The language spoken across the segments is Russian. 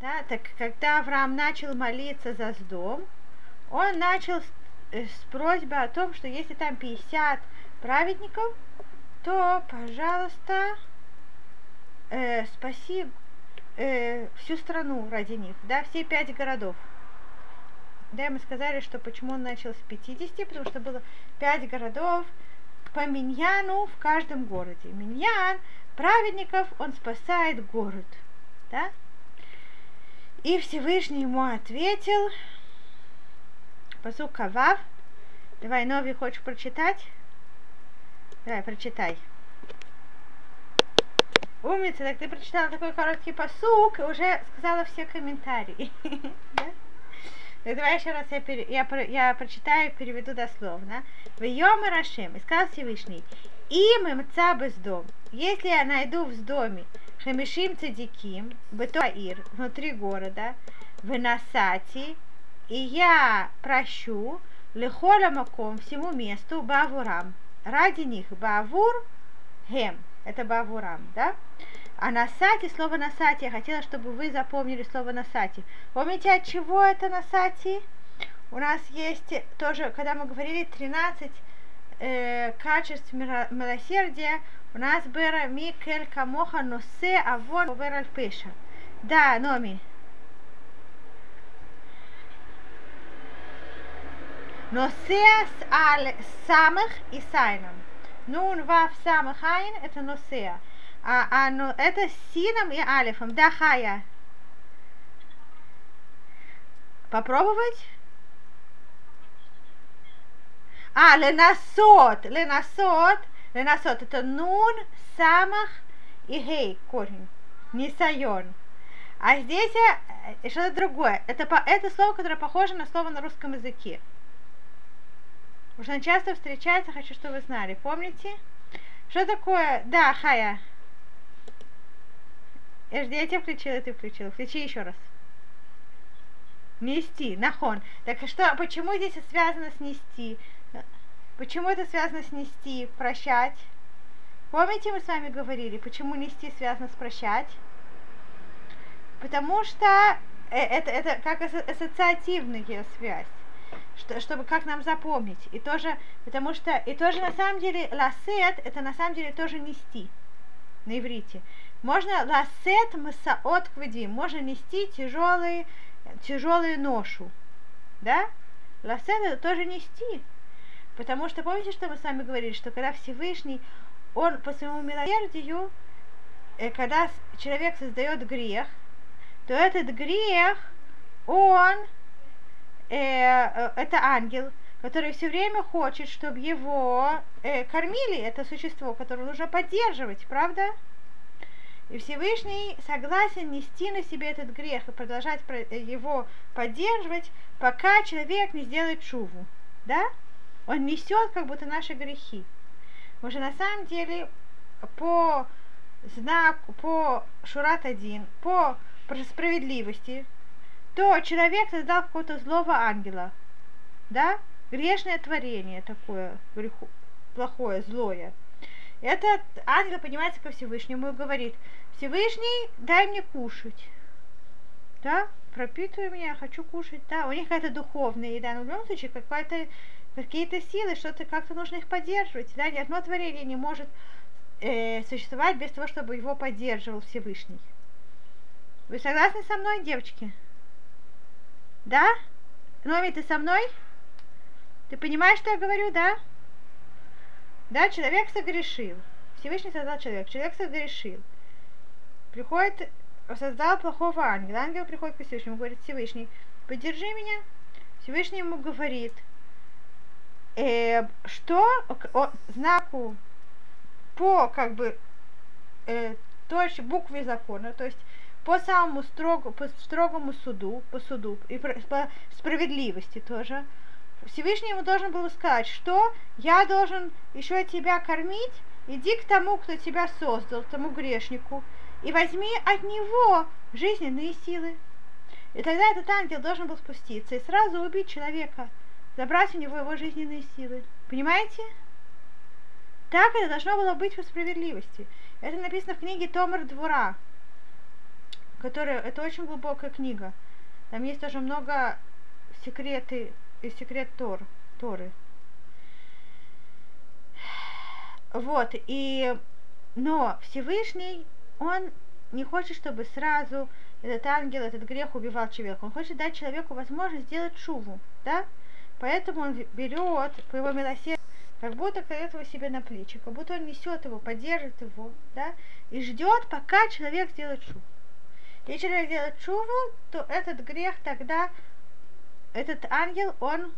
Да, так когда Авраам начал молиться за Сдом, он начал с, э, с просьбой о том, что если там 50 праведников, то, пожалуйста, э, спаси э, всю страну ради них, да, все пять городов. Да, мы сказали, что почему он начал с 50, потому что было пять городов по Миньяну в каждом городе. Миньян, праведников, он спасает город, да, и Всевышний ему ответил, посук Кавав, давай, Нови, хочешь прочитать? Давай, прочитай. Умница, так ты прочитала такой короткий посук и уже сказала все комментарии. Давай еще раз я, пере, я, я прочитаю и переведу дословно. В Йом Рашем, сказал Всевышний, им им цабы дом. Если я найду в доме Хамишим Цадиким, Бетуаир, внутри города, в Насати, и я прощу Лехоля Маком, всему месту, Бавурам. Ради них Бавур, Хем, это Бавурам, да? А насати, слово насати, я хотела, чтобы вы запомнили слово насати. Помните, от чего это насати? У нас есть тоже, когда мы говорили 13 э, качеств милосердия, у нас было Микель Камоха Носе Авон Овер Пеша. Да, Номи. Носеас аль самых и сайном. Нун вав самых айн это носеа. А, а ну, это сином и алифом. Да, хая. Попробовать? А, ленасот. Ленасот. Ленасот. Это нун, самах и гей корень. Нисайон. А здесь э, что-то другое. Это, это слово, которое похоже на слово на русском языке. Оно часто встречается, хочу, чтобы вы знали. Помните? Что такое? Да, Хая. Я жди, я тебя включила, ты включила. Включи еще раз. Нести, нахон. Так что, почему здесь связано с нести? Почему это связано с нести, прощать? Помните, мы с вами говорили, почему нести связано с прощать? Потому что э, это, это как ассоциативная связь, что, чтобы как нам запомнить. И тоже, потому что, и тоже на самом деле ласет, это на самом деле тоже нести на иврите. Можно ласет масаот кведи, можно нести тяжелые, тяжелую ношу. Да? Ласет это тоже нести. Потому что помните, что мы с вами говорили, что когда Всевышний, он по своему милосердию, э, когда человек создает грех, то этот грех, он, э, э, это ангел, который все время хочет, чтобы его э, кормили, это существо, которое нужно поддерживать, правда? И Всевышний согласен нести на себе этот грех и продолжать его поддерживать, пока человек не сделает шуву. Да? Он несет как будто наши грехи. Потому что на самом деле по знаку, по Шурат один, по справедливости, то человек создал какого-то злого ангела. Да? Грешное творение такое, греху, плохое, злое. Этот ангел поднимается ко Всевышнему и говорит, Всевышний, дай мне кушать. Да, пропитывай меня, я хочу кушать. Да, у них какая-то духовная еда, но в любом случае какая-то какие-то силы, что-то как-то нужно их поддерживать. Да, ни одно творение не может э, существовать без того, чтобы его поддерживал Всевышний. Вы согласны со мной, девочки? Да? Номи, ты со мной? Ты понимаешь, что я говорю, да? Да, человек согрешил. Всевышний создал человека. Человек согрешил. Приходит, создал плохого ангела. Ангел приходит к Всевышнему, говорит, Всевышний, поддержи меня. Всевышний ему говорит, э, что о, знаку по как бы э, точке букве закона, то есть по самому строгу, по строгому суду, по суду и по справедливости тоже, Всевышний ему должен был сказать, что я должен еще тебя кормить, иди к тому, кто тебя создал, тому грешнику, и возьми от него жизненные силы. И тогда этот ангел должен был спуститься и сразу убить человека, забрать у него его жизненные силы. Понимаете? Так это должно было быть по справедливости. Это написано в книге Томар Двора, которая, это очень глубокая книга. Там есть тоже много секреты, и секрет Тор, Торы. Вот, и, но Всевышний, он не хочет, чтобы сразу этот ангел, этот грех убивал человека. Он хочет дать человеку возможность сделать шуву, да? Поэтому он берет по его милосердию, как будто кладет его себе на плечи, как будто он несет его, поддержит его, да, и ждет, пока человек сделает шуву. Если человек делает шуву, то этот грех тогда, этот ангел, он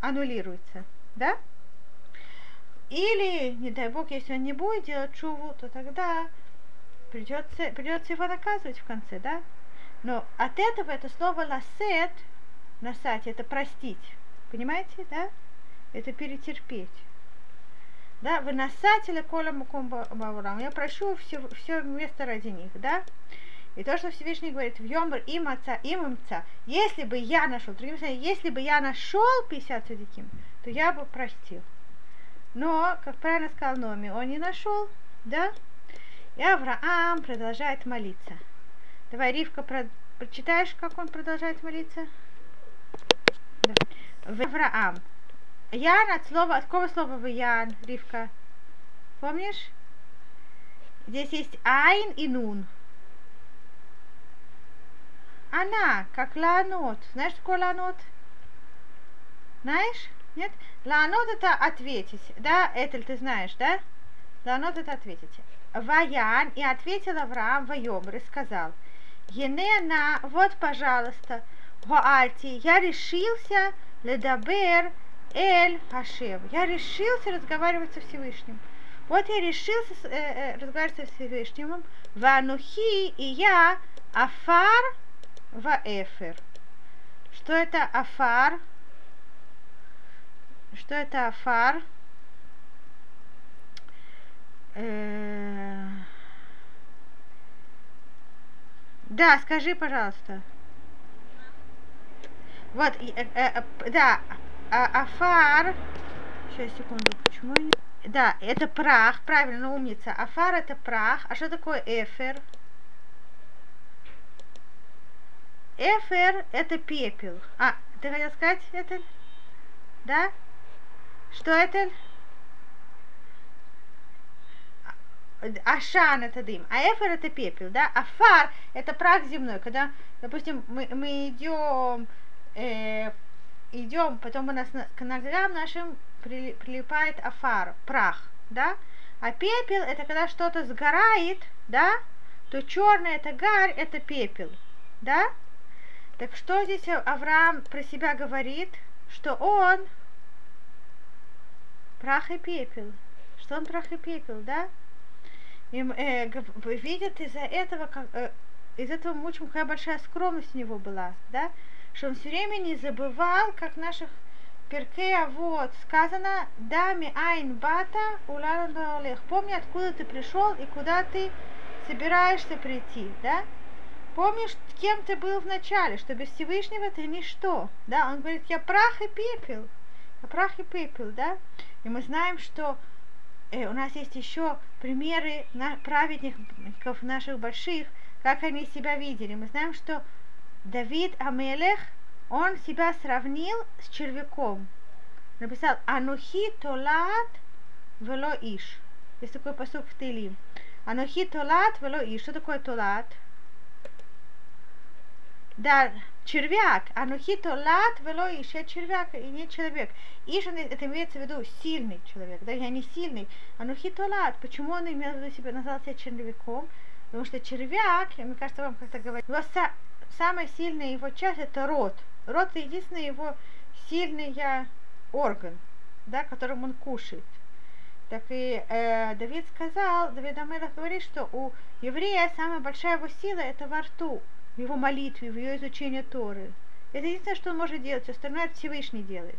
аннулируется, да? Или, не дай бог, если он не будет делать шуву, то тогда придется, придется его наказывать в конце, да? Но от этого это слово ласет, насать, это простить. Понимаете, да? Это перетерпеть. Да, вы насатели коля мукумбаврам. Я прошу все, все место ради них, да? И то, что Всевышний говорит, в Йомр им отца, им имца, если бы я нашел, другими словами, если бы я нашел 50 садиким, то я бы простил. Но, как правильно сказал Номи, он не нашел, да? И Авраам продолжает молиться. Давай, Ривка, про... прочитаешь, как он продолжает молиться? Да. Авраам. Ян от слова, от какого слова в Ян, Ривка? Помнишь? Здесь есть Айн и Нун. Она, как ланот. Знаешь, что такое ланот? Знаешь? Нет? Ланот это ответить. Да, Этель, ты знаешь, да? Ланот это ответить. Ваян и ответил Авраам Вайомр и сказал, Енена, вот, пожалуйста, Гоальти, я решился ледабер эль Хашев. Я решился разговаривать со Всевышним. Вот я решился э, э, разговаривать со Всевышним. Ванухи и я афар ваэфер. Что это афар? Что это афар? Э, да, скажи, пожалуйста. Вот, э, э, да, а, афар. Сейчас, секунду, почему я не... Да, это прах, правильно, умница. Афар это прах. А что такое эфер? Эфер это пепел. А, ты хотел сказать это? Да? Что это? Ашан это дым, а эфер это пепел, да, а фар это прах земной, когда, допустим, мы, мы идем, э, идем, потом у нас на, к ногам нашим при, прилипает афар, прах, да, а пепел это когда что-то сгорает, да, то черное это гарь, это пепел, да, так что здесь Авраам про себя говорит, что он прах и пепел, что он прах и пепел, да, и, э, видят из-за этого, как, э, из этого мы учим, какая большая скромность у него была, да, что он все время не забывал, как наших перкея вот сказано, дами айн бата уларандалех. Помни, откуда ты пришел и куда ты собираешься прийти, да? Помнишь, кем ты был в начале, что без Всевышнего ты ничто, да? Он говорит, я прах и пепел, я прах и пепел, да? И мы знаем, что э, у нас есть еще примеры на, праведников наших больших, как они себя видели. Мы знаем, что Давид Амелех, он себя сравнил с червяком. Написал Анухи Толат Вело Иш. Есть такой посуд в Тилим. Анухи Толат Вело Иш. Что такое Толат? Да, червяк, анухито лат вело иш, червяк и не человек. Иш, это имеется в виду сильный человек, да, я не сильный. Анухито лат, почему он имел в виду себя, назвал себя червяком? Потому что червяк, мне кажется, вам как-то са, самая сильная его часть это рот. Рот это единственный его сильный орган, да, которым он кушает. Так и э, Давид сказал, Давид Амелах говорит, что у еврея самая большая его сила это во рту в его молитве, в ее изучении Торы. Это единственное, что он может делать, остальное Всевышний делает.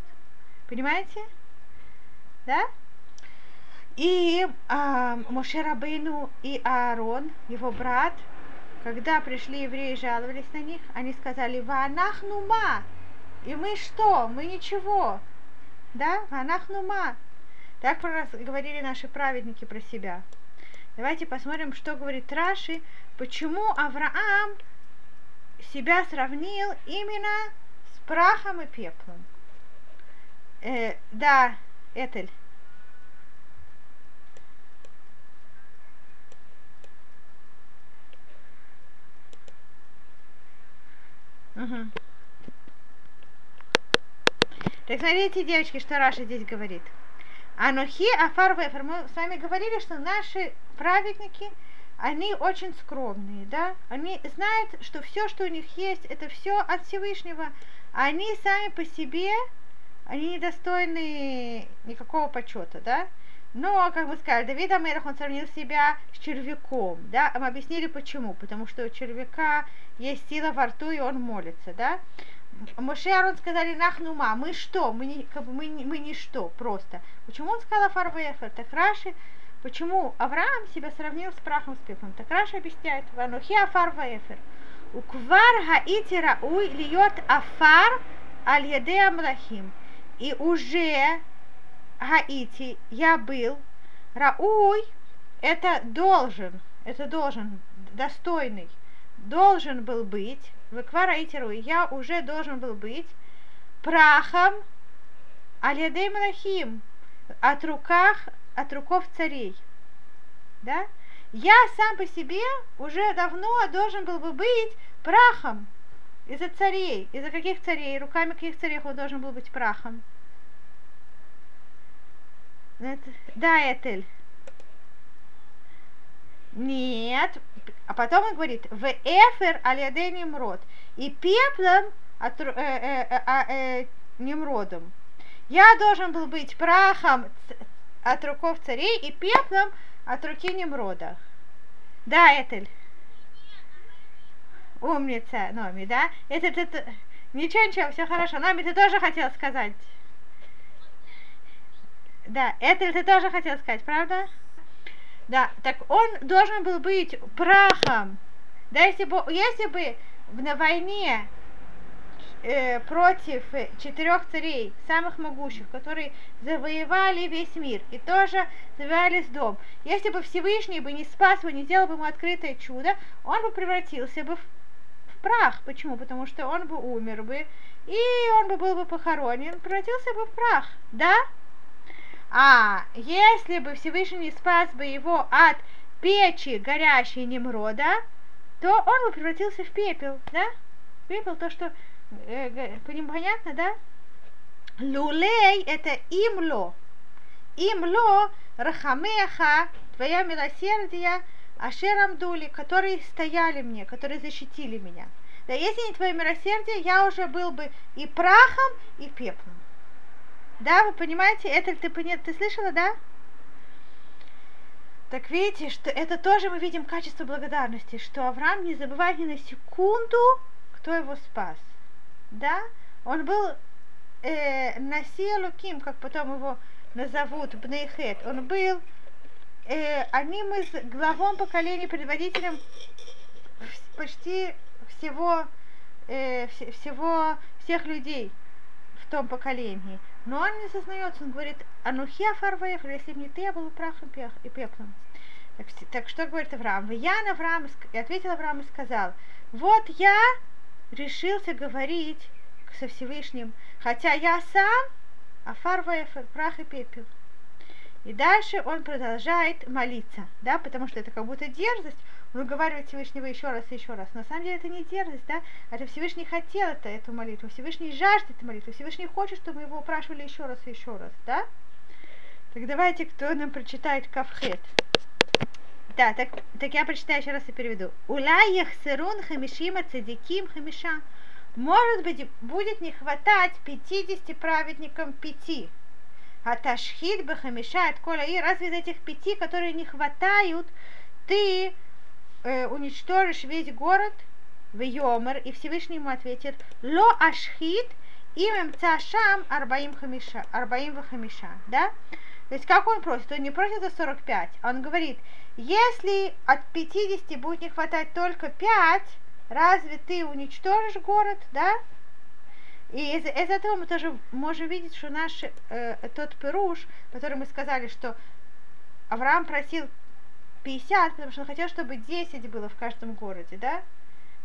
Понимаете? Да? И а, Моше Рабейну и Аарон, его брат, когда пришли евреи и жаловались на них, они сказали, Ванахнума. И мы что? Мы ничего. Да? Ванахнума. Так про нас говорили наши праведники про себя. Давайте посмотрим, что говорит Раши, почему Авраам себя сравнил именно с прахом и пеплом. Э, да, Этель. Угу. Так смотрите, девочки, что Раша здесь говорит. Анухи Афар Вефер. Мы с вами говорили, что наши праведники, они очень скромные, да? Они знают, что все, что у них есть, это все от Всевышнего. Они сами по себе, они недостойны никакого почета, да? Но, как мы сказали, Давид Амерах, он сравнил себя с червяком, да? Мы объяснили почему. Потому что у червяка есть сила во рту, и он молится, да? Моше Арон сказали нахнума, мы что? Мы, не, как бы мы, мы ничто, просто. Почему он сказал Фарвефер? Так Раши, почему Авраам себя сравнил с прахом с пеплом? Так Раши объясняет, Ванухи Афар Ваефер. Уквар хаити рауй льет афар аль яде амлахим. И уже Гаити я был, Рауй это должен, это должен, достойный, должен был быть, Веквараитеру, я уже должен был быть прахом Алядей Малахим от руках, от руков царей. Да? Я сам по себе уже давно должен был бы быть прахом из-за царей. Из-за каких царей? Руками каких царей он должен был быть прахом? Да, Этель. Нет. А потом он говорит, в эфер алядей Немрод. И пеплом от, э, э, э, а, э, Немродом. Я должен был быть прахом от руков царей и пеплом от руки Немрода. Да, Этель. Умница, Номи, да? Это, это, ничего, ничего, все хорошо. Номи, ты тоже хотел сказать? Да, это ты тоже хотел сказать, правда? Да, так он должен был быть прахом. Да, если бы, если бы на войне э, против четырех царей, самых могущих, которые завоевали весь мир и тоже завоевали дом, если бы Всевышний бы не спас его, не сделал бы ему открытое чудо, он бы превратился бы в, в прах. Почему? Потому что он бы умер бы, и он бы был бы похоронен, превратился бы в прах. Да? А если бы Всевышний спас бы его от печи горящей Немрода, то он бы превратился в пепел, да? Пепел, то, что, э, понятно, да? Лулей – это имло. Имло – рахамеха, твоя милосердие, ашерам дули, которые стояли мне, которые защитили меня. Да если не твое милосердие, я уже был бы и прахом, и пеплом. Да, вы понимаете, это ты, ты слышала, да? Так видите, что это тоже мы видим качество благодарности, что Авраам не забывает ни на секунду, кто его спас. Да? Он был э, Насия Луким, как потом его назовут, Бнейхет. Он был э, одним из главом поколения, предводителем почти всего, э, всего, всех людей в том поколении. Но он не сознается, он говорит, анухия фарвеев, если бы не ты, я был прахом и пеплом. Так, так что говорит Авраам? Я на Авраам, и ответил Авраам и сказал, вот я решился говорить со Всевышним, хотя я сам афарваев прах и пепел. И дальше он продолжает молиться, да, потому что это как будто дерзость, он уговаривает Всевышнего еще раз и еще раз. На самом деле это не дерзость, да, это Всевышний хотел это, эту молитву, Всевышний жаждет эту молитву, Всевышний хочет, чтобы мы его упрашивали еще раз и еще раз, да. Так давайте, кто нам прочитает Кавхет. Да, так, так я прочитаю еще раз и переведу. Улай яхсерун хамишима цадиким хамиша. Может быть, будет не хватать 50 праведникам пяти. А ташхид бы хамиша от кола и разве из этих пяти, которые не хватают, ты э, уничтожишь весь город в Йомер, и Всевышний ему ответит, ло ашхит имем цашам арбаим хамиша, арбаим хамиша, да? То есть как он просит? Он не просит за 45, а он говорит, если от 50 будет не хватать только 5, разве ты уничтожишь город, да? И из, из этого мы тоже можем видеть, что наш э, тот Перуш, который мы сказали, что Авраам просил 50, потому что он хотел, чтобы 10 было в каждом городе, да?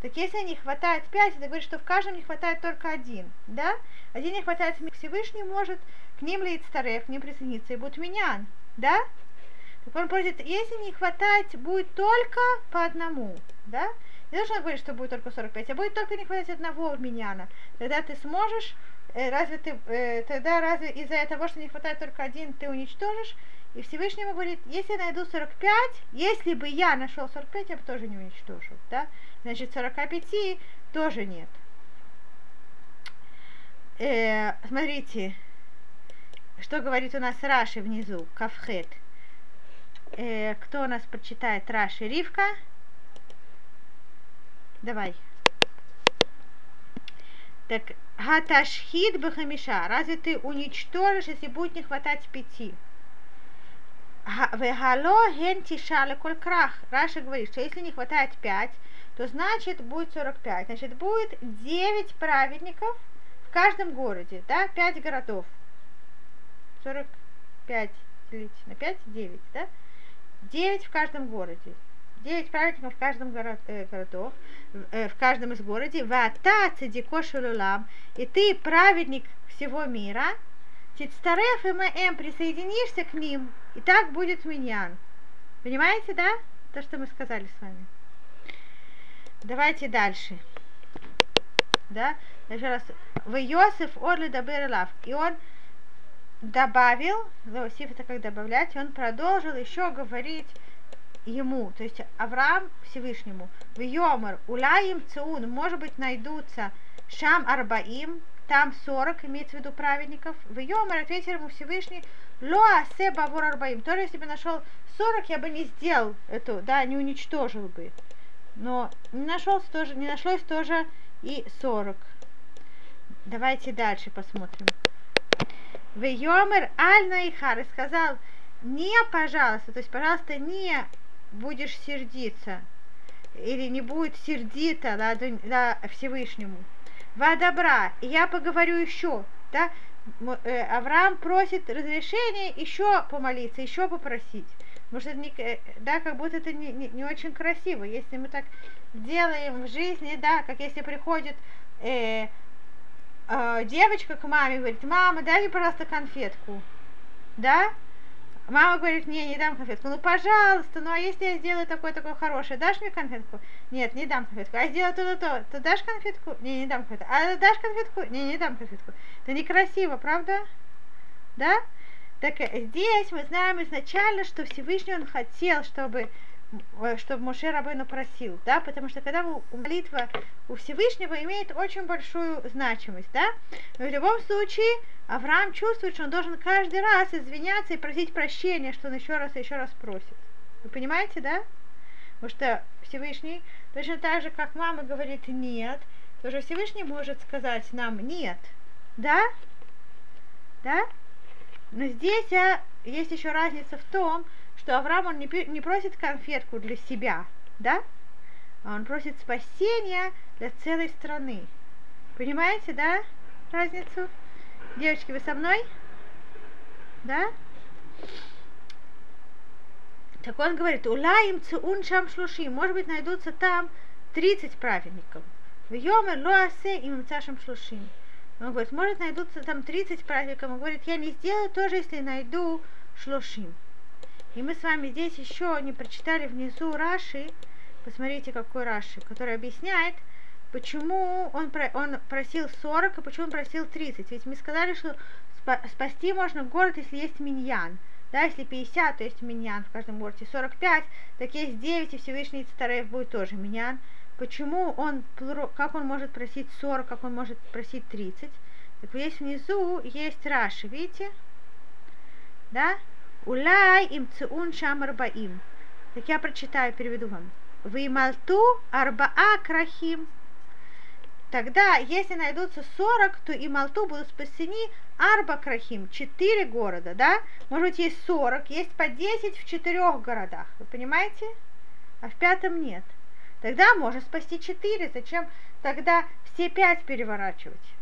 Так если не хватает 5, это говорит, что в каждом не хватает только один, да? Один не хватает Всевышний может к ним лить старых, к ним присоединиться и будет менян, да? Так он просит, если не хватать, будет только по одному, да? Не должен говорить, что будет только 45, а будет только не хватать одного миньяна. Тогда ты сможешь, э, разве ты, э, тогда разве из-за того, что не хватает только один, ты уничтожишь? И Всевышний ему говорит, если я найду 45, если бы я нашел 45, я бы тоже не уничтожил, да? Значит, 45 тоже нет. Э, смотрите, что говорит у нас Раши внизу, Кавхет. Э, кто у нас прочитает Раши? Ривка? Давай. Так, Хаташхид Бахамиша. Разве ты уничтожишь, если будет не хватать пяти? Вегало ген тишале коль крах. Раша говорит, что если не хватает пять, то значит будет 45. Значит, будет 9 праведников в каждом городе, да, 5 городов. 45 делить на 5, 9, да? 9 в каждом городе. 9 праведников в каждом город, э, городах, э, в каждом из городе. Вата цедико шелулам. И ты праведник всего мира. Тицтареф и эм присоединишься к ним. И так будет миньян. Понимаете, да? То, что мы сказали с вами. Давайте дальше. Да? Еще раз. В Йосиф Орли Даберлав. И он добавил, Леосиф это как добавлять, он продолжил еще говорить ему, то есть Авраам Всевышнему, в Йомар, Улаим Цеун, может быть, найдутся Шам Арбаим, там 40, имеется в виду праведников. В Йомар ответил ему Всевышний, Лоа се бавур арбаим. Тоже если бы нашел 40, я бы не сделал эту, да, не уничтожил бы. Но не нашелся тоже, не нашлось тоже и 40. Давайте дальше посмотрим. В Йомер Аль Наихар сказал, не, пожалуйста, то есть, пожалуйста, не будешь сердиться, или не будет сердито да, да, Всевышнему. Во добра, я поговорю еще, да, э, Авраам просит разрешения еще помолиться, еще попросить. Что это не, э, да, как будто это не, не, не очень красиво. Если мы так делаем в жизни, да, как если приходит э, э, девочка к маме и говорит, мама, дай мне, пожалуйста, конфетку. Да? Мама говорит, не, не дам конфетку. Ну, пожалуйста, ну а если я сделаю такое-такое хорошее, дашь мне конфетку? Нет, не дам конфетку. А сделаю то-то-то, то дашь конфетку? Не, не дам конфетку. А дашь конфетку? Не, не дам конфетку. Это некрасиво, правда? Да? Так э, здесь мы знаем изначально, что Всевышний он хотел, чтобы Чтобы Моше Рабыну просил, да, потому что когда молитва у Всевышнего имеет очень большую значимость, да, но в любом случае Авраам чувствует, что он должен каждый раз извиняться и просить прощения, что он еще раз и еще раз просит. Вы понимаете, да? Потому что Всевышний, точно так же, как мама говорит нет, тоже Всевышний может сказать нам нет, да? Да? Но здесь а, есть еще разница в том, что Авраам он не, не просит конфетку для себя, да? А он просит спасения для целой страны. Понимаете, да, разницу? Девочки, вы со мной? Да? Так он говорит, улаим цун шам шлуши, может быть, найдутся там 30 праведников. В йоме лоасе им цашам шлушим. Он говорит, может, найдутся там 30 праведников. Он говорит, я не сделаю тоже, если найду шлушим. И мы с вами здесь еще не прочитали внизу Раши, посмотрите, какой Раши, который объясняет, почему он, он просил 40, а почему он просил 30. Ведь мы сказали, что спасти можно город, если есть миньян. Да, если 50, то есть миньян в каждом городе. 45, так есть 9, и Всевышний Цареев будет тоже миньян. Почему он, как он может просить 40, как он может просить 30? Так вот здесь внизу есть Раши, видите? Да? Улай им цун шам арбаим. Так я прочитаю, переведу вам. Вымалту арбаа крахим. Тогда, если найдутся 40, то и Малту будут спасены Арба Крахим, 4 города, да? Может быть, есть 40, есть по 10 в 4 городах, вы понимаете? А в пятом нет. Тогда можно спасти 4, зачем тогда все 5 переворачивать?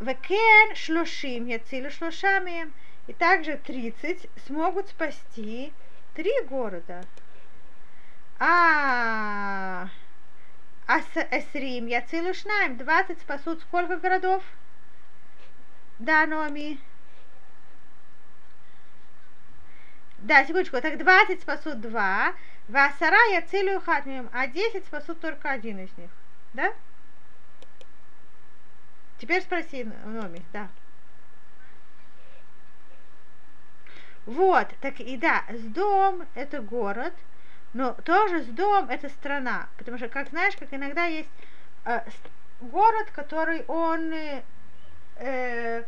Векен шлушим, я целю шлушами. И также 30 смогут спасти три города. А, а с Эсрим, я целую шнаем, 20 спасут сколько городов? Да, Номи. Да, секундочку, так 20 спасут 2, Васара я целую хатмием, а 10 спасут только один из них. Да? Теперь спроси Номи, да. Вот, так и да, с дом это город, но тоже с дом это страна. Потому что, как знаешь, как иногда есть э, город, который он э, э,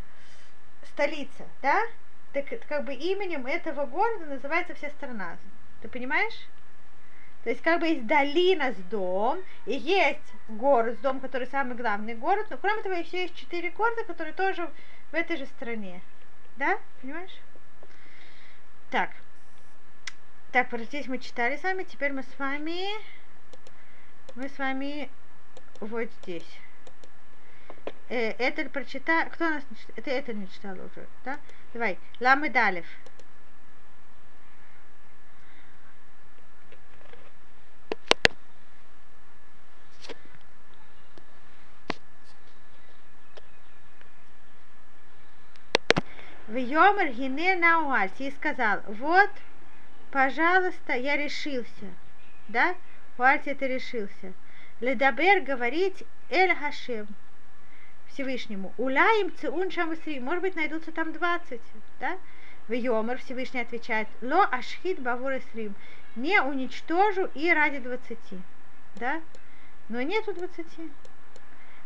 столица, да? Так как бы именем этого города называется вся страна. Ты понимаешь? То есть как бы есть долина с дом, и есть город с дом, который самый главный город, но кроме того еще есть четыре города, которые тоже в этой же стране. Да? Понимаешь? Так. Так, вот здесь мы читали с вами, теперь мы с вами, мы с вами вот здесь. Э, это прочитал, кто нас не читал? Это, это не читал уже, да? Давай, Ламы Далев. В Йомер Гине Науальс и сказал, вот, пожалуйста, я решился, да, Уальс это решился. Ледабер говорить Эль Хашем, Всевышнему. Уляем цеун шамысри, может быть, найдутся там 20, да? В Йомер Всевышний отвечает, ло ашхит бавур срим, не уничтожу и ради 20, да? Но нету 20.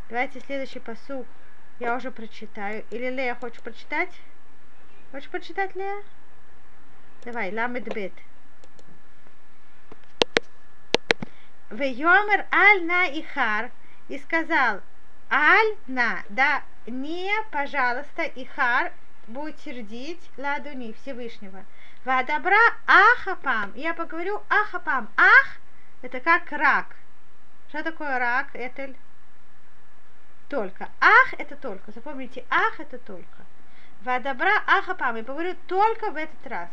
Давайте следующий посуг я уже прочитаю. Или Лея хочешь прочитать? Хочешь прочитать, Лея? Давай, ламед бет. Вейомер аль на ихар и сказал, аль на, да, не, пожалуйста, ихар будет сердить ладуни Всевышнего. Вадабра ахапам. Я поговорю ахапам. Ах, это как рак. Что такое рак, Этель? Только. Ах, это только. Запомните, ах, это только. Вадабра ахапам. Я говорю только в этот раз.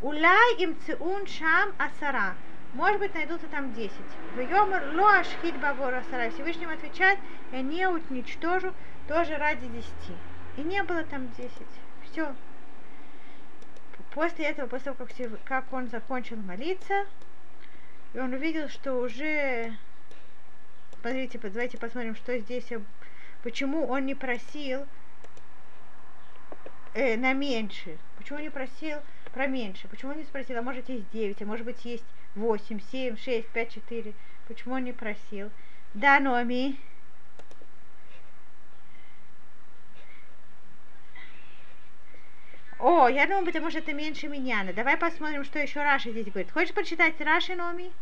Улай им циун шам асара. Может быть, найдутся там 10. В Йомар ло ашхит бавор асара. Всевышний отвечает, я не уничтожу тоже ради 10. И не было там 10. Все. После этого, после того, как, как он закончил молиться, и он увидел, что уже... Смотрите, давайте посмотрим, что здесь, почему он не просил э, на меньше. Почему не просил про меньше? Почему не спросил, а может есть 9, а может быть есть 8, 7, 6, 5, 4? Почему он не просил? Да, Номи. О, я думаю, потому что это меньше меня. Давай посмотрим, что еще Раша здесь говорит. Хочешь прочитать Раши, Номи?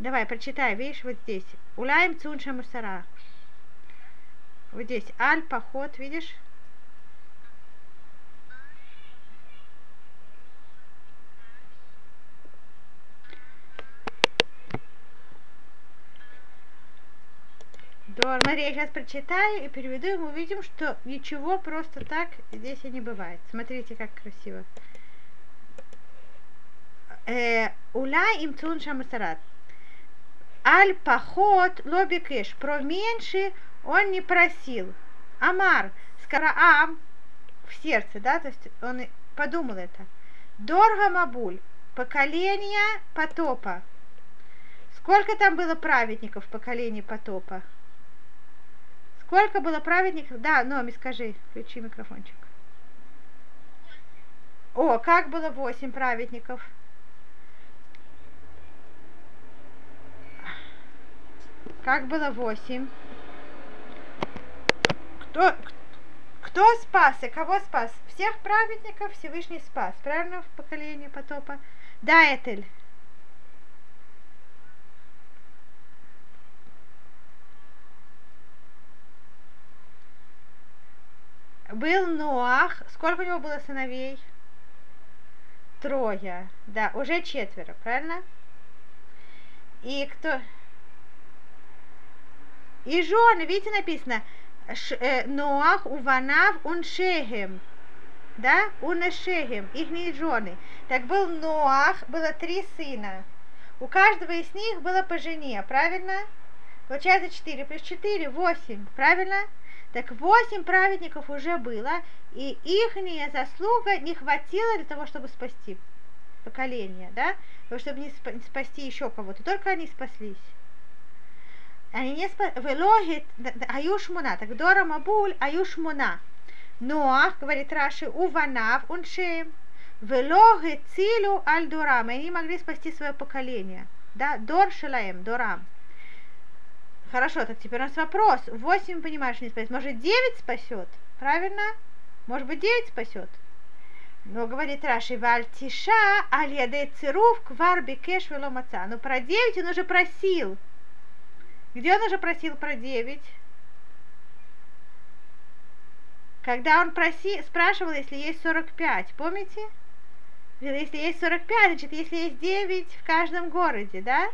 Давай, прочитай, видишь, вот здесь. Улаем цунша мусара. Вот здесь. Аль, поход, видишь? То, смотри, я сейчас прочитаю и переведу, и мы увидим, что ничего просто так здесь и не бывает. Смотрите, как красиво. Э, Уля им цун шамасарат. Аль поход лобикеш. Про меньше он не просил. Амар, скараам в сердце, да, то есть он подумал это. Дорга Мабуль, поколение потопа. Сколько там было праведников в поколении потопа? Сколько было праведников? Да, Номи, скажи, включи микрофончик. О, как было восемь праведников? Как было восемь? Кто, кто спас и кого спас? Всех праведников Всевышний спас. Правильно в поколении потопа? Да, Этель. Был Ноах. Сколько у него было сыновей? Трое. Да, уже четверо, правильно? И кто? И жены, видите, написано, Ш, э, Ноах, Уванав, Уншехем. Да? Унашехем, их жены. Так был Ноах, было три сына. у каждого из них было по жене, правильно? Получается 4 плюс 4, 8, правильно? Так 8 праведников уже было, и их заслуга не хватило для того, чтобы спасти поколение, да? Чтобы не спасти еще кого-то, только они спаслись. Они не спасли. Велогит, аюшмуна, так Дора Мабуль, аюшмуна. Ноах, говорит Раши, уванав, уншем. Велогит цилю аль дорам. Они могли спасти свое поколение. Да, Дор шелаем, Дорам. Хорошо, так теперь у нас вопрос. 8, понимаешь, не спасет. Может, 9 спасет? Правильно? Может быть, 9 спасет? Но говорит Раши, Вальтиша аль цирув квар бекеш веломаца. Ну, про 9 он уже просил. Где он уже просил про 9? Когда он проси, спрашивал, если есть 45, помните? Если есть 45, значит, если есть 9 в каждом городе, да?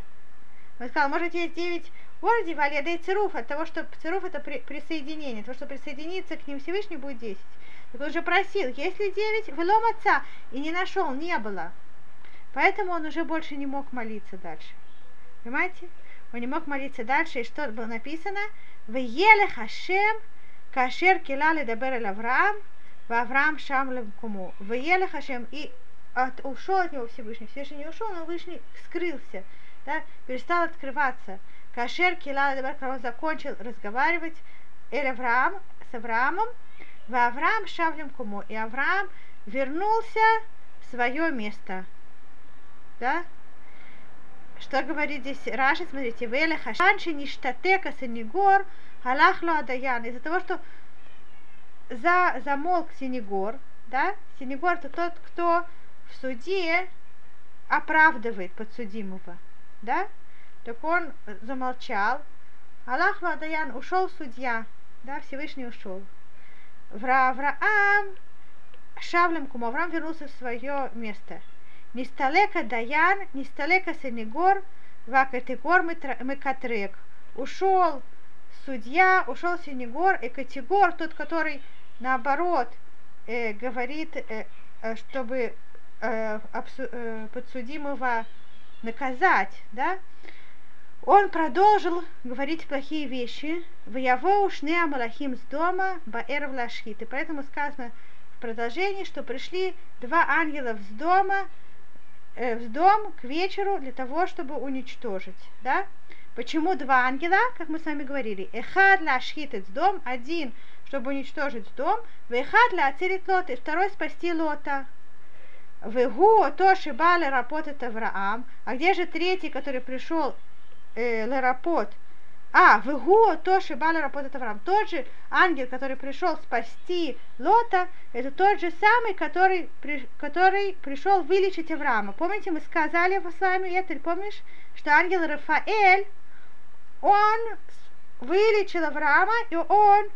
Он сказал, может, есть 9 в городе, валядей цируф, от того, что цируф это при, присоединение, того, что присоединиться к ним Всевышний будет 10. Так он уже просил, если 9, велом отца, и не нашел, не было. Поэтому он уже больше не мог молиться дальше. Понимаете? Он не мог молиться дальше, и что было написано? В еле Хашем, кашер килали дабер эль Авраам, в Авраам шам кому. В еле Хашем, и от, ушел от него Всевышний. Всевышний не ушел, но Всевышний скрылся, да, перестал открываться. Кашер килали дабер, когда он закончил разговаривать, эль Авраам, с Авраамом, в Авраам шавлем кому. И Авраам вернулся в свое место. Да? Что говорит здесь Раши, смотрите, Веле Хашанши Ништатека Синегор Аллахло Адаян. Из-за того, что за, замолк Синегор, да, Синегор это тот, кто в суде оправдывает подсудимого, да, так он замолчал. Аллах Адаян ушел судья, да, Всевышний ушел. Враавраам Шавлем Кум Авраам вернулся в свое место. Нисталека Даян, Нисталека Сенегор, Вакатегор Мекатрек. Ушел судья, ушел Сенегор, и Категор, тот, который наоборот э, говорит, э, э чтобы э, э, подсудимого наказать, да, он продолжил говорить плохие вещи. В яво ушне амалахим с дома баэр влашхит. И поэтому сказано в продолжении, что пришли два ангела с дома э, в дом к вечеру для того, чтобы уничтожить. Да? Почему два ангела, как мы с вами говорили? Эхад ла шхитец дом, один, чтобы уничтожить дом, вехад ла ацилит лот, и второй спасти лота. Вегу то шибали работает Авраам. А где же третий, который пришел э, лерапот? А, вегу то шибали работает Авраам. Тот же ангел, который пришел спасти Лота, это тот же самый, который, при, который пришел вылечить Авраама. Помните, мы сказали с вами это, помнишь, что ангел Рафаэль, он вылечил Авраама, и он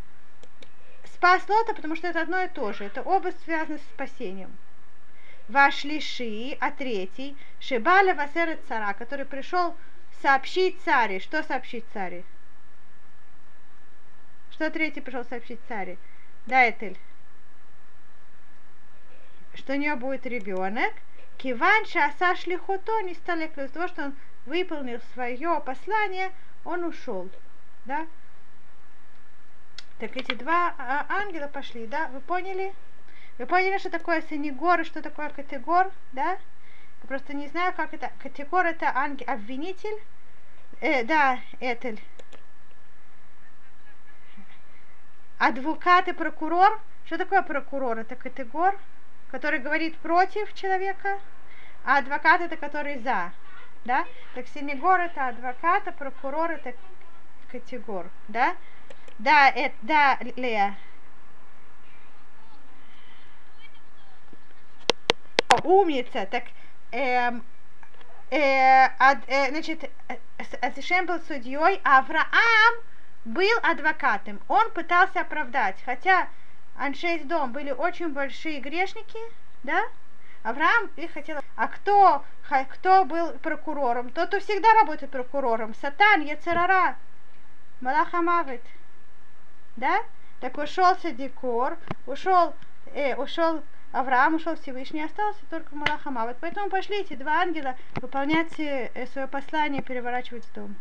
спас Лота, потому что это одно и то же. Это оба связаны с спасением. Ваш лиши, а третий, Шибаля Васерет Цара, который пришел сообщить царе. Что сообщить царе? Что третий пришел сообщить царе? Да, Этель. Что у нее будет ребенок. Киван шаса шлихото не стали из того, что он выполнил свое послание, он ушел. Да? Так эти два а, ангела пошли, да? Вы поняли? Вы поняли, что такое Сенегор и что такое Категор, да? Просто не знаю, как это. Категор это ангел, обвинитель. Э, да, Этель адвокат и прокурор. Что такое прокурор? Это категор, который говорит против человека, а адвокат это который за. Да? Так синегор это адвокат, а прокурор это категор. Да? Да, это, да, Лея. Умница. Так, эм, э, ад, э, значит, э, Шем был судьей, а Авраам был адвокатом. Он пытался оправдать, хотя Аншейс дом были очень большие грешники, да? Авраам их хотел. А кто, кто был прокурором? Тот, кто всегда работает прокурором. Сатан, Яцерара, Малахамавит. Да? Так ушел Садикор, ушел, э, ушел Авраам ушел Всевышний, остался только Малахама. Вот поэтому пошли эти два ангела выполнять э, свое послание, переворачивать дом.